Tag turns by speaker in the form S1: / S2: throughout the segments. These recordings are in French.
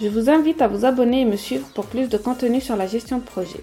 S1: Je vous invite à vous abonner et me suivre pour plus de contenu sur la gestion de projet.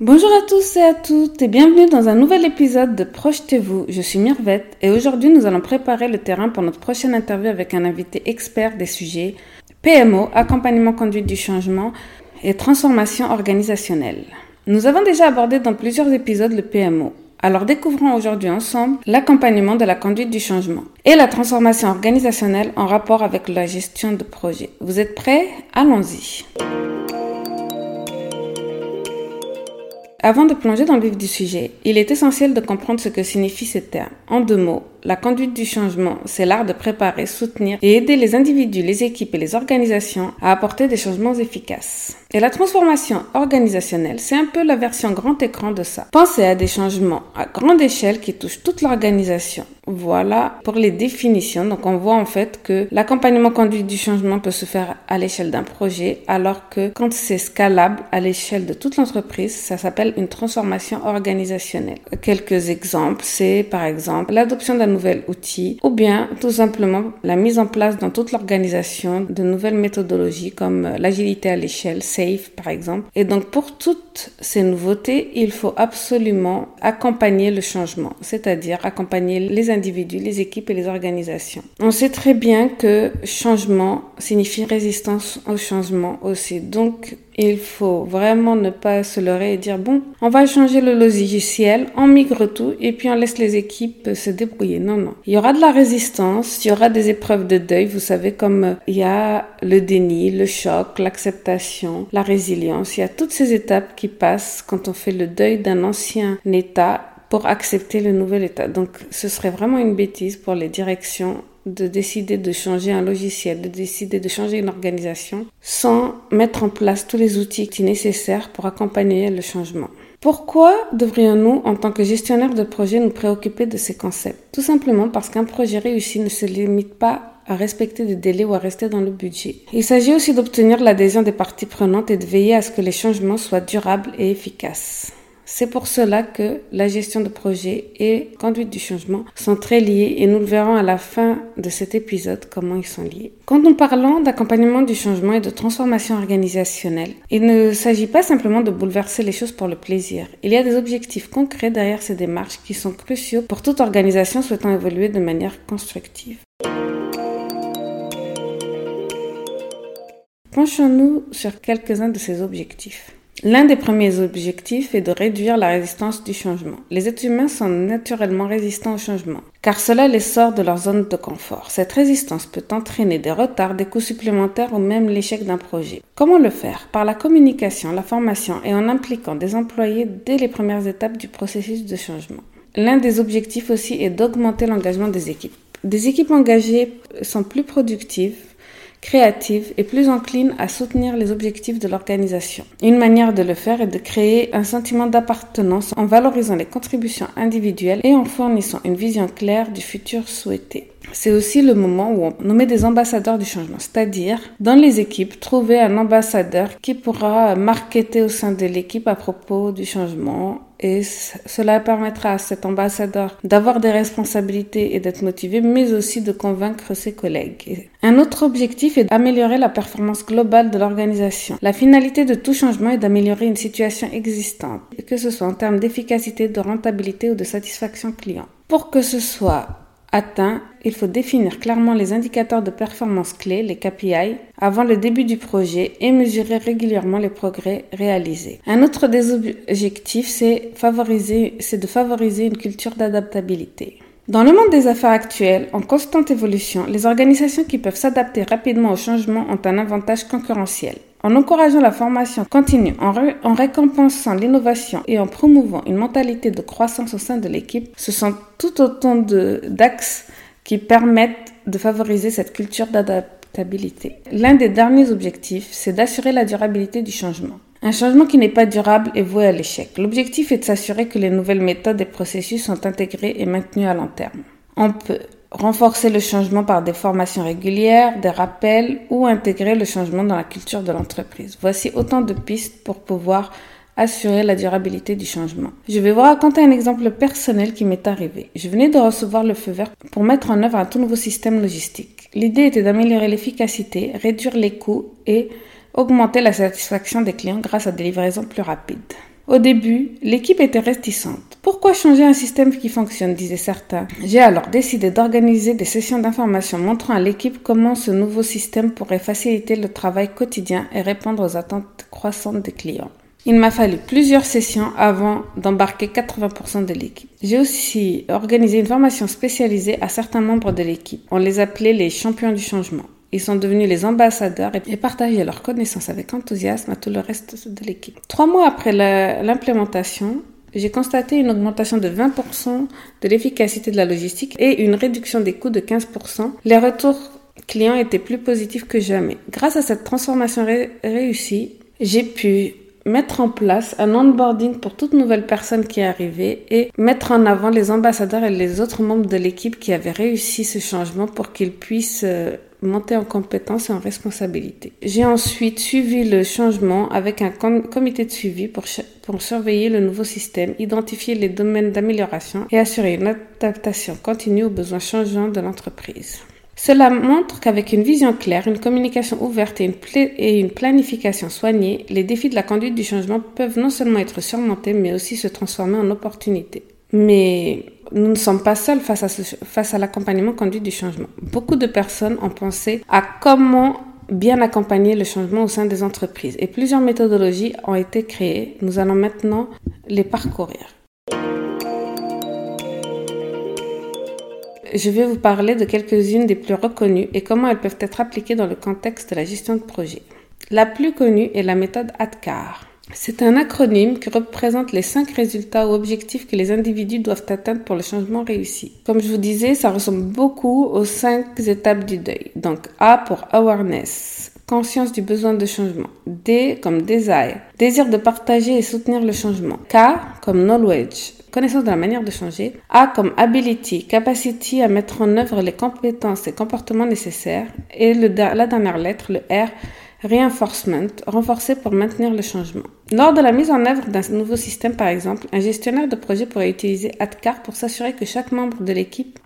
S1: Bonjour à tous et à toutes et bienvenue dans un nouvel épisode de Projetez-vous. Je suis Mirvette et aujourd'hui nous allons préparer le terrain pour notre prochaine interview avec un invité expert des sujets PMO, accompagnement conduite du changement et transformation organisationnelle. Nous avons déjà abordé dans plusieurs épisodes le PMO. Alors découvrons aujourd'hui ensemble l'accompagnement de la conduite du changement et la transformation organisationnelle en rapport avec la gestion de projet. Vous êtes prêts? Allons-y. Avant de plonger dans le vif du sujet, il est essentiel de comprendre ce que signifient ces termes. En deux mots, la conduite du changement, c'est l'art de préparer, soutenir et aider les individus, les équipes et les organisations à apporter des changements efficaces. Et la transformation organisationnelle, c'est un peu la version grand écran de ça. Pensez à des changements à grande échelle qui touchent toute l'organisation. Voilà pour les définitions. Donc on voit en fait que l'accompagnement conduite du changement peut se faire à l'échelle d'un projet, alors que quand c'est scalable à l'échelle de toute l'entreprise, ça s'appelle une transformation organisationnelle. Quelques exemples, c'est par exemple l'adoption d'un nouvel outil ou bien tout simplement la mise en place dans toute l'organisation de nouvelles méthodologies comme l'agilité à l'échelle, SAFE par exemple. Et donc pour toutes ces nouveautés, il faut absolument accompagner le changement, c'est-à-dire accompagner les individus, les équipes et les organisations. On sait très bien que changement signifie résistance au changement aussi. Donc, il faut vraiment ne pas se leurrer et dire bon, on va changer le logiciel, on migre tout et puis on laisse les équipes se débrouiller. Non, non. Il y aura de la résistance, il y aura des épreuves de deuil. Vous savez, comme il y a le déni, le choc, l'acceptation, la résilience. Il y a toutes ces étapes qui passent quand on fait le deuil d'un ancien état pour accepter le nouvel état. Donc ce serait vraiment une bêtise pour les directions de décider de changer un logiciel, de décider de changer une organisation sans mettre en place tous les outils nécessaires pour accompagner le changement. Pourquoi devrions-nous, en tant que gestionnaire de projet, nous préoccuper de ces concepts? Tout simplement parce qu'un projet réussi ne se limite pas à respecter des délais ou à rester dans le budget. Il s'agit aussi d'obtenir l'adhésion des parties prenantes et de veiller à ce que les changements soient durables et efficaces. C'est pour cela que la gestion de projet et conduite du changement sont très liés et nous le verrons à la fin de cet épisode comment ils sont liés. Quand nous parlons d'accompagnement du changement et de transformation organisationnelle, il ne s'agit pas simplement de bouleverser les choses pour le plaisir. Il y a des objectifs concrets derrière ces démarches qui sont cruciaux pour toute organisation souhaitant évoluer de manière constructive. Penchons-nous sur quelques-uns de ces objectifs. L'un des premiers objectifs est de réduire la résistance du changement. Les êtres humains sont naturellement résistants au changement, car cela les sort de leur zone de confort. Cette résistance peut entraîner des retards, des coûts supplémentaires ou même l'échec d'un projet. Comment le faire? Par la communication, la formation et en impliquant des employés dès les premières étapes du processus de changement. L'un des objectifs aussi est d'augmenter l'engagement des équipes. Des équipes engagées sont plus productives, créative et plus encline à soutenir les objectifs de l'organisation. Une manière de le faire est de créer un sentiment d'appartenance en valorisant les contributions individuelles et en fournissant une vision claire du futur souhaité. C'est aussi le moment où on nomme des ambassadeurs du changement, c'est-à-dire dans les équipes, trouver un ambassadeur qui pourra marketer au sein de l'équipe à propos du changement et cela permettra à cet ambassadeur d'avoir des responsabilités et d'être motivé, mais aussi de convaincre ses collègues. Un autre objectif est d'améliorer la performance globale de l'organisation. La finalité de tout changement est d'améliorer une situation existante, que ce soit en termes d'efficacité, de rentabilité ou de satisfaction client. Pour que ce soit atteint, il faut définir clairement les indicateurs de performance clés, les KPI, avant le début du projet et mesurer régulièrement les progrès réalisés. Un autre des objectifs, c'est de favoriser une culture d'adaptabilité. Dans le monde des affaires actuelles, en constante évolution, les organisations qui peuvent s'adapter rapidement aux changements ont un avantage concurrentiel. En encourageant la formation continue, en, récompensant l'innovation et en promouvant une mentalité de croissance au sein de l'équipe, ce sont tout autant d'axes qui permettent de favoriser cette culture d'adaptabilité. L'un des derniers objectifs, c'est d'assurer la durabilité du changement. Un changement qui n'est pas durable est voué à l'échec. L'objectif est de s'assurer que les nouvelles méthodes et processus sont intégrés et maintenus à long terme. On peut renforcer le changement par des formations régulières, des rappels ou intégrer le changement dans la culture de l'entreprise. Voici autant de pistes pour pouvoir assurer la durabilité du changement. Je vais vous raconter un exemple personnel qui m'est arrivé. Je venais de recevoir le feu vert pour mettre en œuvre un tout nouveau système logistique. L'idée était d'améliorer l'efficacité, réduire les coûts et augmenter la satisfaction des clients grâce à des livraisons plus rapides. Au début, l'équipe était réticente. Pourquoi changer un système qui fonctionne disaient certains. J'ai alors décidé d'organiser des sessions d'information montrant à l'équipe comment ce nouveau système pourrait faciliter le travail quotidien et répondre aux attentes croissantes des clients. Il m'a fallu plusieurs sessions avant d'embarquer 80% de l'équipe. J'ai aussi organisé une formation spécialisée à certains membres de l'équipe. On les appelait les champions du changement. Ils sont devenus les ambassadeurs et partageaient leurs connaissances avec enthousiasme à tout le reste de l'équipe. Trois mois après l'implémentation, j'ai constaté une augmentation de 20% de l'efficacité de la logistique et une réduction des coûts de 15%. Les retours clients étaient plus positifs que jamais. Grâce à cette transformation réussie, j'ai pu mettre en place un onboarding pour toute nouvelle personne qui est arrivée et mettre en avant les ambassadeurs et les autres membres de l'équipe qui avaient réussi ce changement pour qu'ils puissent euh, monter en compétence et en responsabilité. J'ai ensuite suivi le changement avec un comité de suivi pour, pour surveiller le nouveau système, identifier les domaines d'amélioration et assurer une adaptation continue aux besoins changeants de l'entreprise. Cela montre qu'avec une vision claire, une communication ouverte et une, et une, planification soignée, les défis de la conduite du changement peuvent non seulement être surmontés, mais aussi se transformer en opportunités. Mais nous ne sommes pas seuls face à, l'accompagnement conduit du changement. Beaucoup de personnes ont pensé à comment bien accompagner le changement au sein des entreprises et plusieurs méthodologies ont été créées. Nous allons maintenant les parcourir. Je vais vous parler de quelques-unes des plus reconnues et comment elles peuvent être appliquées dans le contexte de la gestion de projet. La plus connue est la méthode ADCAR. C'est un acronyme qui représente les cinq résultats ou objectifs que les individus doivent atteindre pour le changement réussi. Comme je vous disais, ça ressemble beaucoup aux cinq étapes du deuil. Donc A pour awareness, conscience du besoin de changement. D comme desire, désir de partager et soutenir le changement. K comme knowledge, connaissance de la manière de changer. A comme ability, capacity à mettre en œuvre les compétences et comportements nécessaires. Et la dernière lettre, le R, Reinforcement, renforcé pour maintenir le changement. Lors de la mise en œuvre d'un nouveau système, par exemple, un gestionnaire de projet pourrait utiliser ADCAR pour s'assurer que chaque membre de l'équipe,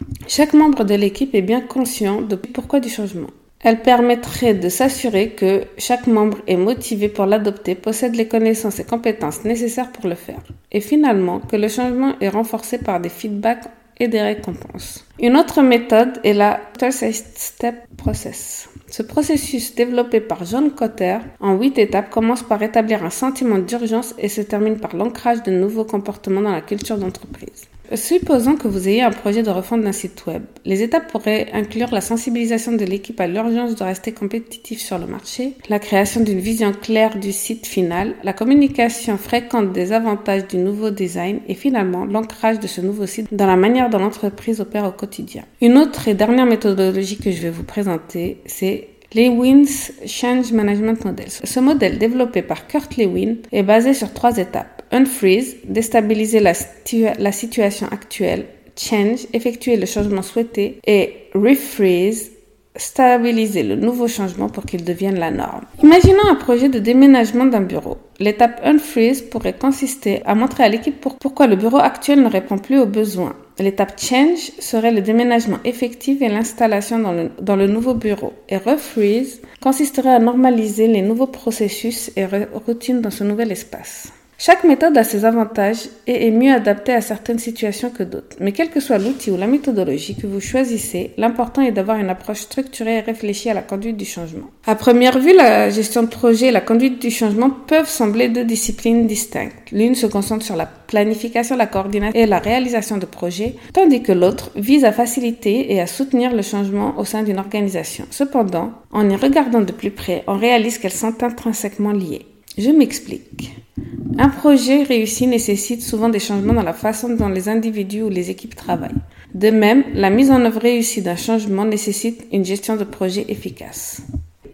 S1: est bien conscient de pourquoi du changement. Elle permettrait de s'assurer que chaque membre est motivé pour l'adopter, possède les connaissances et compétences nécessaires pour le faire. Et finalement, que le changement est renforcé par des feedbacks et des récompenses. Une autre méthode est la Step Process. Ce processus développé par John Cotter en huit étapes commence par établir un sentiment d'urgence et se termine par l'ancrage de nouveaux comportements dans la culture d'entreprise. Supposons que vous ayez un projet de refonte d'un site web. Les étapes pourraient inclure la sensibilisation de l'équipe à l'urgence de rester compétitif sur le marché, la création d'une vision claire du site final, la communication fréquente des avantages du nouveau design et finalement l'ancrage de ce nouveau site dans la manière dont l'entreprise opère au quotidien. Une autre et dernière méthodologie que je vais vous présenter, c'est Lewin's Change Management Model. Ce modèle développé par Kurt Lewin est basé sur trois étapes. Unfreeze, déstabiliser la, la situation actuelle. Change, effectuer le changement souhaité. Et refreeze, stabiliser le nouveau changement pour qu'il devienne la norme. Imaginons un projet de déménagement d'un bureau. L'étape unfreeze pourrait consister à montrer à l'équipe pourquoi le bureau actuel ne répond plus aux besoins. L'étape change serait le déménagement effectif et l'installation dans le, nouveau bureau. Et refreeze consisterait à normaliser les nouveaux processus et routines dans ce nouvel espace. Chaque méthode a ses avantages et est mieux adaptée à certaines situations que d'autres. Mais quel que soit l'outil ou la méthodologie que vous choisissez, l'important est d'avoir une approche structurée et réfléchie à la conduite du changement. À première vue, la gestion de projet et la conduite du changement peuvent sembler deux disciplines distinctes. L'une se concentre sur la planification, la coordination et la réalisation de projets, tandis que l'autre vise à faciliter et à soutenir le changement au sein d'une organisation. Cependant, en y regardant de plus près, on réalise qu'elles sont intrinsèquement liées. Je m'explique. Un projet réussi nécessite souvent des changements dans la façon dont les individus ou les équipes travaillent. De même, la mise en œuvre réussie d'un changement nécessite une gestion de projet efficace.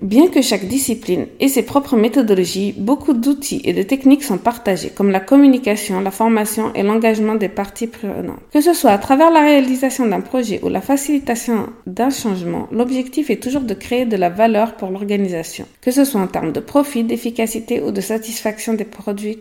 S1: Bien que chaque discipline ait ses propres méthodologies, beaucoup d'outils et de techniques sont partagés, comme la communication, la formation et l'engagement des parties prenantes. Que ce soit à travers la réalisation d'un projet ou la facilitation d'un changement, l'objectif est toujours de créer de la valeur pour l'organisation, que ce soit en termes de profit, d'efficacité ou de satisfaction des produits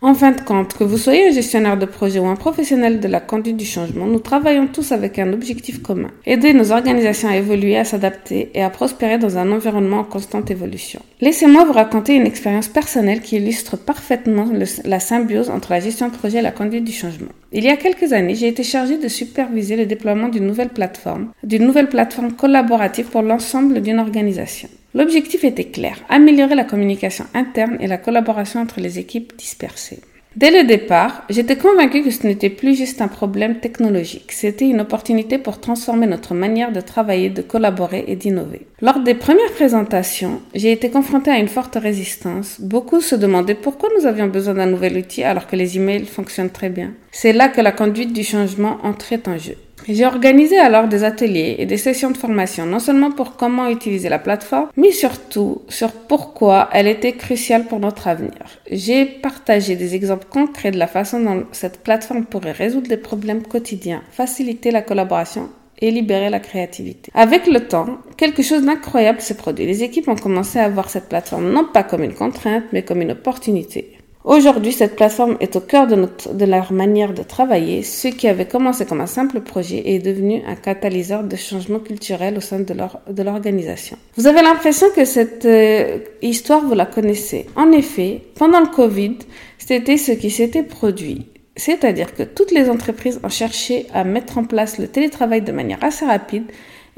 S1: en fin de compte, que vous soyez un gestionnaire de projet ou un professionnel de la conduite du changement, nous travaillons tous avec un objectif commun. Aider nos organisations à évoluer, à s'adapter et à prospérer dans un environnement en constante évolution. Laissez-moi vous raconter une expérience personnelle qui illustre parfaitement la symbiose entre la gestion de projet et la conduite du changement. Il y a quelques années, j'ai été chargée de superviser le déploiement d'une nouvelle plateforme, d'une nouvelle plateforme collaborative pour l'ensemble d'une organisation. L'objectif était clair, améliorer la communication interne et la collaboration entre les équipes dispersées. Dès le départ, j'étais convaincue que ce n'était plus juste un problème technologique, c'était une opportunité pour transformer notre manière de travailler, de collaborer et d'innover. Lors des premières présentations, j'ai été confrontée à une forte résistance. Beaucoup se demandaient pourquoi nous avions besoin d'un nouvel outil alors que les emails fonctionnent très bien. C'est là que la conduite du changement entrait en jeu. J'ai organisé alors des ateliers et des sessions de formation, non seulement pour comment utiliser la plateforme, mais surtout sur pourquoi elle était cruciale pour notre avenir. J'ai partagé des exemples concrets de la façon dont cette plateforme pourrait résoudre des problèmes quotidiens, faciliter la collaboration et libérer la créativité. Avec le temps, quelque chose d'incroyable s'est produit. Les équipes ont commencé à voir cette plateforme non pas comme une contrainte, mais comme une opportunité. Aujourd'hui, cette plateforme est au cœur de, leur manière de travailler. Ce qui avait commencé comme un simple projet est devenu un catalyseur de changement culturel au sein de l'organisation. Vous avez l'impression que cette euh, histoire, vous la connaissez. En effet, pendant le Covid, c'était ce qui s'était produit. C'est-à-dire que toutes les entreprises ont cherché à mettre en place le télétravail de manière assez rapide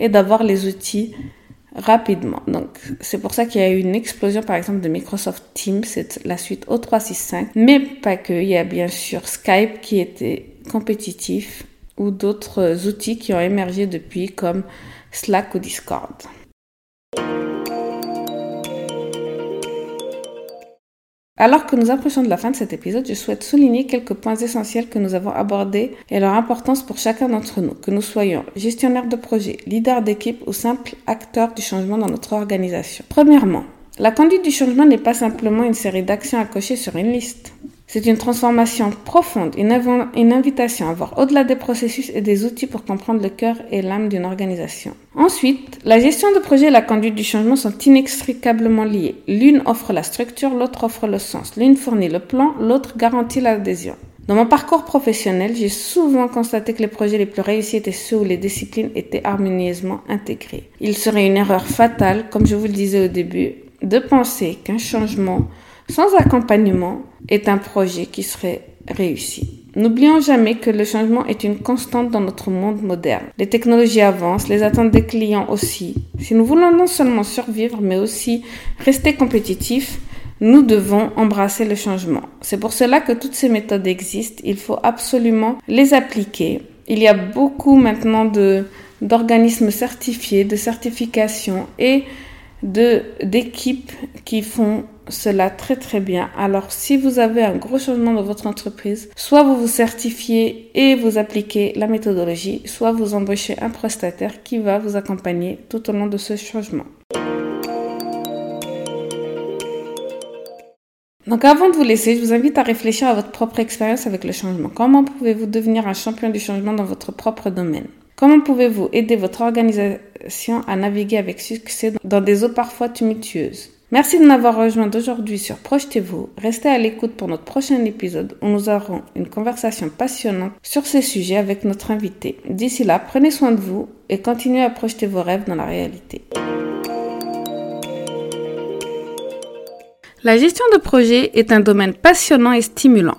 S1: et d'avoir les outils rapidement. Donc, c'est pour ça qu'il y a eu une explosion, par exemple, de Microsoft Teams, c'est la suite O365, mais pas que. Il y a bien sûr Skype qui était compétitif ou d'autres outils qui ont émergé depuis comme Slack ou Discord. Alors que nous approchons de la fin de cet épisode, je souhaite souligner quelques points essentiels que nous avons abordés et leur importance pour chacun d'entre nous, que nous soyons gestionnaires de projet, leaders d'équipe ou simples acteurs du changement dans notre organisation. Premièrement, la conduite du changement n'est pas simplement une série d'actions à cocher sur une liste. C'est une transformation profonde, une, invitation à voir au-delà des processus et des outils pour comprendre le cœur et l'âme d'une organisation. Ensuite, la gestion de projet et la conduite du changement sont inextricablement liées. L'une offre la structure, l'autre offre le sens. L'une fournit le plan, l'autre garantit l'adhésion. Dans mon parcours professionnel, j'ai souvent constaté que les projets les plus réussis étaient ceux où les disciplines étaient harmonieusement intégrées. Il serait une erreur fatale, comme je vous le disais au début, de penser qu'un changement sans accompagnement est un projet qui serait réussi. N'oublions jamais que le changement est une constante dans notre monde moderne. Les technologies avancent, les attentes des clients aussi. Si nous voulons non seulement survivre, mais aussi rester compétitifs, nous devons embrasser le changement. C'est pour cela que toutes ces méthodes existent. Il faut absolument les appliquer. Il y a beaucoup maintenant de d'organismes certifiés, de certifications et de d'équipes qui font cela très très bien. Alors si vous avez un gros changement dans votre entreprise, soit vous vous certifiez et vous appliquez la méthodologie, soit vous embauchez un prestataire qui va vous accompagner tout au long de ce changement. Donc avant de vous laisser, je vous invite à réfléchir à votre propre expérience avec le changement. Comment pouvez-vous devenir un champion du changement dans votre propre domaine? Comment pouvez-vous aider votre organisation à naviguer avec succès dans des eaux parfois tumultueuses? Merci de m'avoir rejoint aujourd'hui sur Projetez-vous. Restez à l'écoute pour notre prochain épisode où nous aurons une conversation passionnante sur ces sujets avec notre invité. D'ici là, prenez soin de vous et continuez à projeter vos rêves dans la réalité. La gestion de projet est un domaine passionnant et stimulant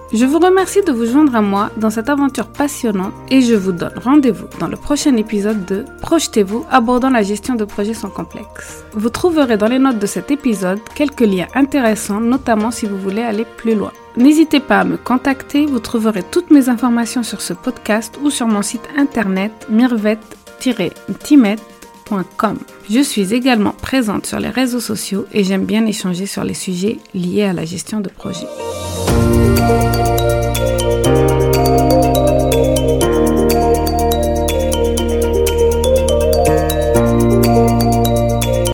S1: Je vous remercie de vous joindre à moi dans cette aventure passionnante et je vous donne rendez-vous dans le prochain épisode de Projetez-vous abordant la gestion de projets sans complexe. Vous trouverez dans les notes de cet épisode quelques liens intéressants, notamment si vous voulez aller plus loin. N'hésitez pas à me contacter, vous trouverez toutes mes informations sur ce podcast ou sur mon site internet mirvet-timet.com. Je suis également présente sur les réseaux sociaux et j'aime bien échanger sur les sujets liés à la gestion de projet. Música